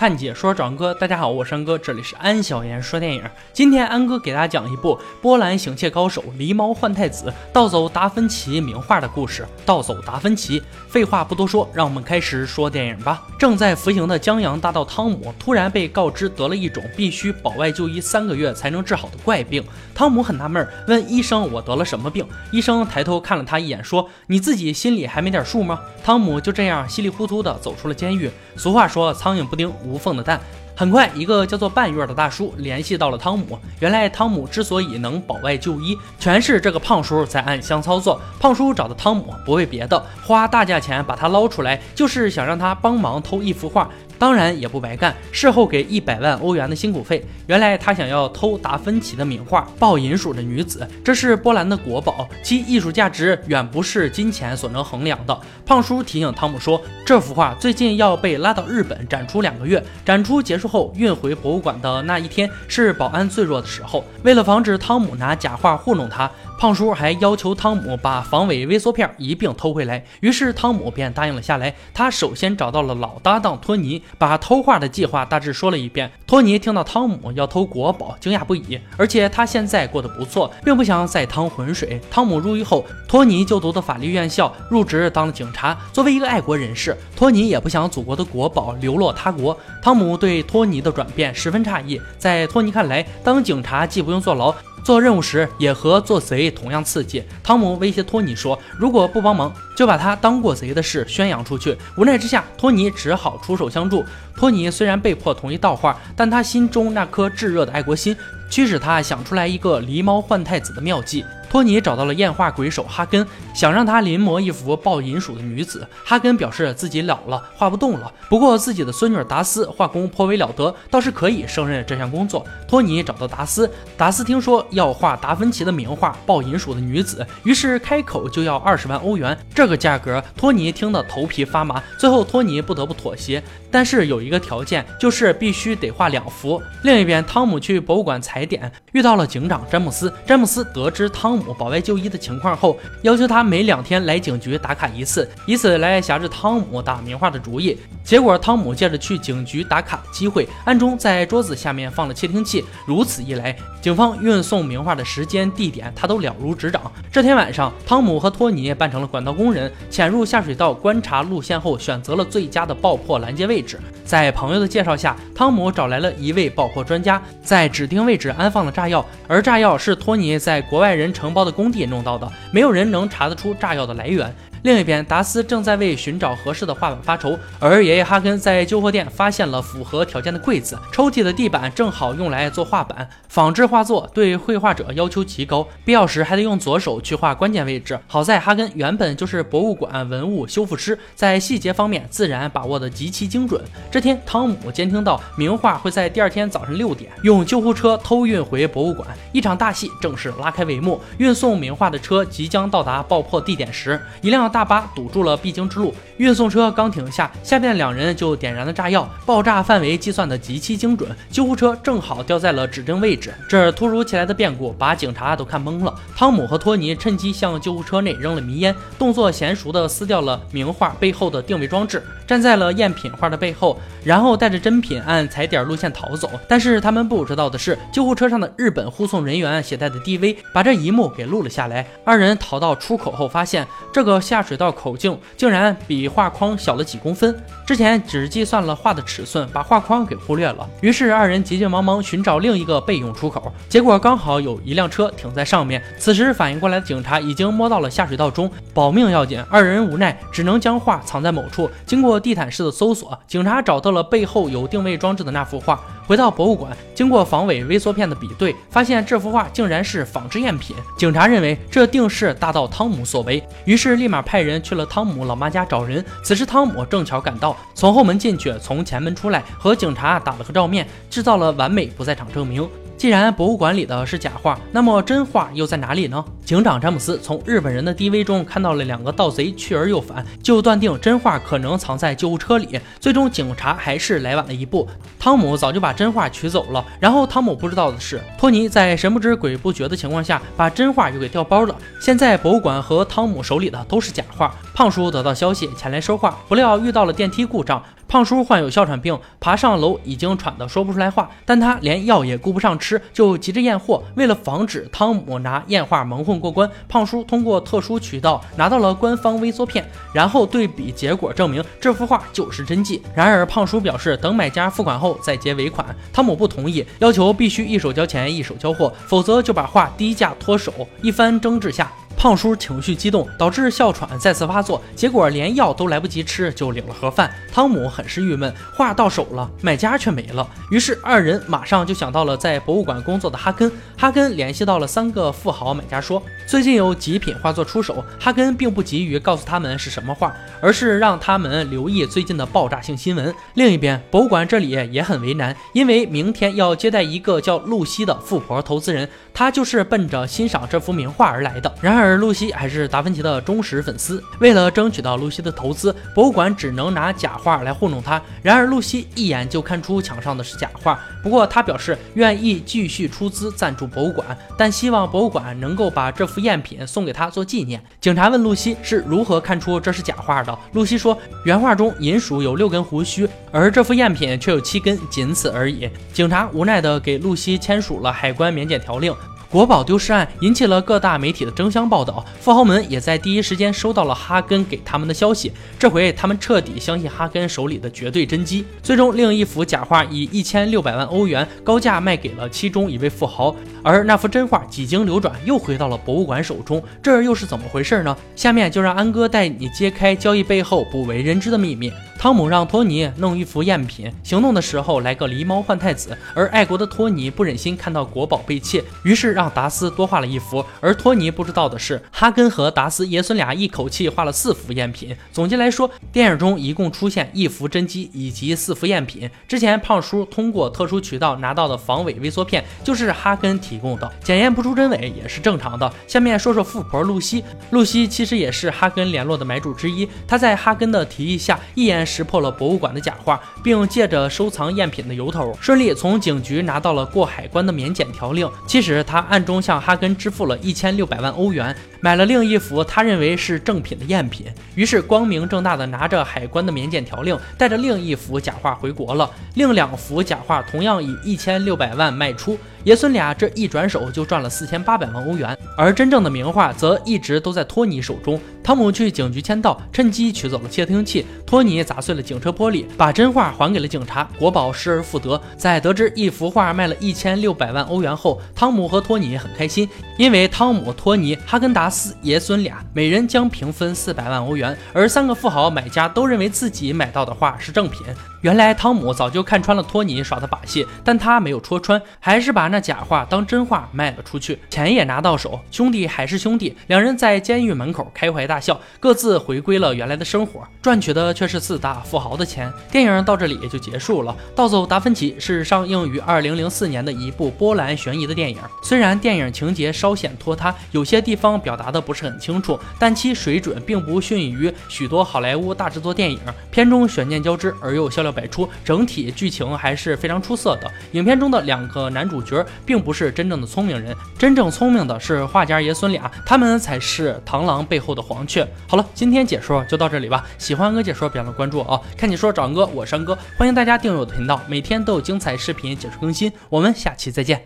看解说长哥，大家好，我是安哥，这里是安小言说电影。今天安哥给大家讲一部波兰行窃高手狸猫换太子盗走达芬奇名画的故事。盗走达芬奇，废话不多说，让我们开始说电影吧。正在服刑的江洋大盗汤姆突然被告知得了一种必须保外就医三个月才能治好的怪病。汤姆很纳闷，问医生：“我得了什么病？”医生抬头看了他一眼，说：“你自己心里还没点数吗？”汤姆就这样稀里糊涂的走出了监狱。俗话说：“苍蝇不叮。”无缝的蛋。很快，一个叫做半月的大叔联系到了汤姆。原来，汤姆之所以能保外就医，全是这个胖叔在暗箱操作。胖叔找的汤姆不为别的，花大价钱把他捞出来，就是想让他帮忙偷一幅画。当然也不白干，事后给一百万欧元的辛苦费。原来他想要偷达芬奇的名画《抱银鼠的女子》，这是波兰的国宝，其艺术价值远不是金钱所能衡量的。胖叔提醒汤姆说，这幅画最近要被拉到日本展出两个月，展出结束后运回博物馆的那一天是保安最弱的时候。为了防止汤姆拿假画糊弄他。胖叔还要求汤姆把防伪微缩片一并偷回来，于是汤姆便答应了下来。他首先找到了老搭档托尼，把偷画的计划大致说了一遍。托尼听到汤姆要偷国宝，惊讶不已，而且他现在过得不错，并不想再趟浑水。汤姆入狱后，托尼就读的法律院校，入职当了警察。作为一个爱国人士，托尼也不想祖国的国宝流落他国。汤姆对托尼的转变十分诧异，在托尼看来，当警察既不用坐牢。做任务时也和做贼同样刺激。汤姆威胁托尼说：“如果不帮忙，就把他当过贼的事宣扬出去。”无奈之下，托尼只好出手相助。托尼虽然被迫同意盗画，但他心中那颗炙热的爱国心驱使他想出来一个狸猫换太子的妙计。托尼找到了验画鬼手哈根，想让他临摹一幅抱银鼠的女子。哈根表示自己老了，画不动了。不过自己的孙女达斯画工颇为了得，倒是可以胜任这项工作。托尼找到达斯，达斯听说要画达芬奇的名画《抱银鼠的女子》，于是开口就要二十万欧元。这个价格，托尼听得头皮发麻。最后托尼不得不妥协，但是有一个条件，就是必须得画两幅。另一边，汤姆去博物馆踩点，遇到了警长詹姆斯。詹姆斯得知汤姆。保外就医的情况后，要求他每两天来警局打卡一次，以此来挟制汤姆打名画的主意。结果，汤姆借着去警局打卡的机会，暗中在桌子下面放了窃听器。如此一来，警方运送名画的时间、地点，他都了如指掌。这天晚上，汤姆和托尼扮成了管道工人，潜入下水道观察路线后，选择了最佳的爆破拦截位置。在朋友的介绍下，汤姆找来了一位爆破专家，在指定位置安放了炸药，而炸药是托尼在国外人城承包的工地弄到的，没有人能查得出炸药的来源。另一边，达斯正在为寻找合适的画板发愁，而爷爷哈根在旧货店发现了符合条件的柜子，抽屉的地板正好用来做画板。仿制画作对绘画者要求极高，必要时还得用左手去画关键位置。好在哈根原本就是博物馆文物修复师，在细节方面自然把握得极其精准。这天，汤姆监听到名画会在第二天早上六点用救护车偷运回博物馆，一场大戏正式拉开帷幕。运送名画的车即将到达爆破地点时，一辆。大巴堵住了必经之路，运送车刚停下，下面两人就点燃了炸药，爆炸范围计算的极其精准，救护车正好掉在了指定位置。这突如其来的变故把警察都看懵了。汤姆和托尼趁机向救护车内扔了迷烟，动作娴熟的撕掉了名画背后的定位装置，站在了赝品画的背后，然后带着真品按踩点路线逃走。但是他们不知道的是，救护车上的日本护送人员携带的 DV 把这一幕给录了下来。二人逃到出口后，发现这个下。水道口径竟然比画框小了几公分，之前只计算了画的尺寸，把画框给忽略了。于是二人急急忙忙寻找另一个备用出口，结果刚好有一辆车停在上面。此时反应过来的警察已经摸到了下水道中，保命要紧，二人无奈只能将画藏在某处。经过地毯式的搜索，警察找到了背后有定位装置的那幅画。回到博物馆，经过防伪微缩片的比对，发现这幅画竟然是仿制赝品。警察认为这定是大盗汤姆所为，于是立马派人去了汤姆老妈家找人。此时汤姆正巧赶到，从后门进去，从前门出来，和警察打了个照面，制造了完美不在场证明。既然博物馆里的是假画，那么真画又在哪里呢？警长詹姆斯从日本人的 DV 中看到了两个盗贼去而又返，就断定真画可能藏在救护车里。最终警察还是来晚了一步，汤姆早就把真画取走了。然后汤姆不知道的是，托尼在神不知鬼不觉的情况下把真画又给调包了。现在博物馆和汤姆手里的都是假画。胖叔得到消息前来收画，不料遇到了电梯故障。胖叔患有哮喘病，爬上楼已经喘得说不出来话，但他连药也顾不上吃，就急着验货。为了防止汤姆拿验画蒙混过关，胖叔通过特殊渠道拿到了官方微缩片，然后对比结果证明这幅画就是真迹。然而胖叔表示等买家付款后再结尾款，汤姆不同意，要求必须一手交钱一手交货，否则就把画低价脱手。一番争执下。胖叔情绪激动，导致哮喘再次发作，结果连药都来不及吃就领了盒饭。汤姆很是郁闷，画到手了，买家却没了。于是二人马上就想到了在博物馆工作的哈根。哈根联系到了三个富豪买家，说最近有极品画作出手。哈根并不急于告诉他们是什么画，而是让他们留意最近的爆炸性新闻。另一边，博物馆这里也很为难，因为明天要接待一个叫露西的富婆投资人，她就是奔着欣赏这幅名画而来的。然而。而露西还是达芬奇的忠实粉丝，为了争取到露西的投资，博物馆只能拿假画来糊弄他。然而露西一眼就看出墙上的是假画，不过他表示愿意继续出资赞助博物馆，但希望博物馆能够把这幅赝品送给他做纪念。警察问露西是如何看出这是假画的，露西说原画中银鼠有六根胡须，而这幅赝品却有七根，仅此而已。警察无奈地给露西签署了海关免检条令。国宝丢失案引起了各大媒体的争相报道，富豪们也在第一时间收到了哈根给他们的消息。这回他们彻底相信哈根手里的绝对真机。最终，另一幅假画以一千六百万欧元高价卖给了其中一位富豪，而那幅真画几经流转又回到了博物馆手中。这又是怎么回事呢？下面就让安哥带你揭开交易背后不为人知的秘密。汤姆让托尼弄一幅赝品，行动的时候来个狸猫换太子，而爱国的托尼不忍心看到国宝被窃，于是让让达斯多画了一幅。而托尼不知道的是，哈根和达斯爷孙俩一口气画了四幅赝品。总结来说，电影中一共出现一幅真机以及四幅赝品。之前胖叔通过特殊渠道拿到的防伪微缩片就是哈根提供的，检验不出真伪也是正常的。下面说说富婆露西，露西其实也是哈根联络的买主之一，她在哈根的提议下一眼。识破了博物馆的假画，并借着收藏赝品的由头，顺利从警局拿到了过海关的免检条令。其实他暗中向哈根支付了一千六百万欧元，买了另一幅他认为是正品的赝品。于是光明正大的拿着海关的免检条令，带着另一幅假画回国了。另两幅假画同样以一千六百万卖出。爷孙俩这一转手就赚了四千八百万欧元，而真正的名画则一直都在托尼手中。汤姆去警局签到，趁机取走了窃听器。托尼砸碎了警车玻璃，把真画还给了警察。国宝失而复得。在得知一幅画卖了一千六百万欧元后，汤姆和托尼很开心，因为汤姆、托尼、哈根达斯爷孙俩每人将平分四百万欧元，而三个富豪买家都认为自己买到的画是正品。原来汤姆早就看穿了托尼耍的把戏，但他没有戳穿，还是把那假话当真话卖了出去，钱也拿到手。兄弟还是兄弟，两人在监狱门口开怀大笑，各自回归了原来的生活，赚取的却是四大富豪的钱。电影到这里也就结束了。《盗走达芬奇》是上映于二零零四年的一部波兰悬疑的电影，虽然电影情节稍显拖沓，有些地方表达的不是很清楚，但其水准并不逊于许多好莱坞大制作电影。片中悬念交织而又笑料。百出，整体剧情还是非常出色的。影片中的两个男主角并不是真正的聪明人，真正聪明的是画家爷孙俩，他们才是螳螂背后的黄雀。好了，今天解说就到这里吧。喜欢哥解说，别忘了关注啊！看解说找哥，我是安哥，欢迎大家订阅我的频道，每天都有精彩视频解说更新。我们下期再见。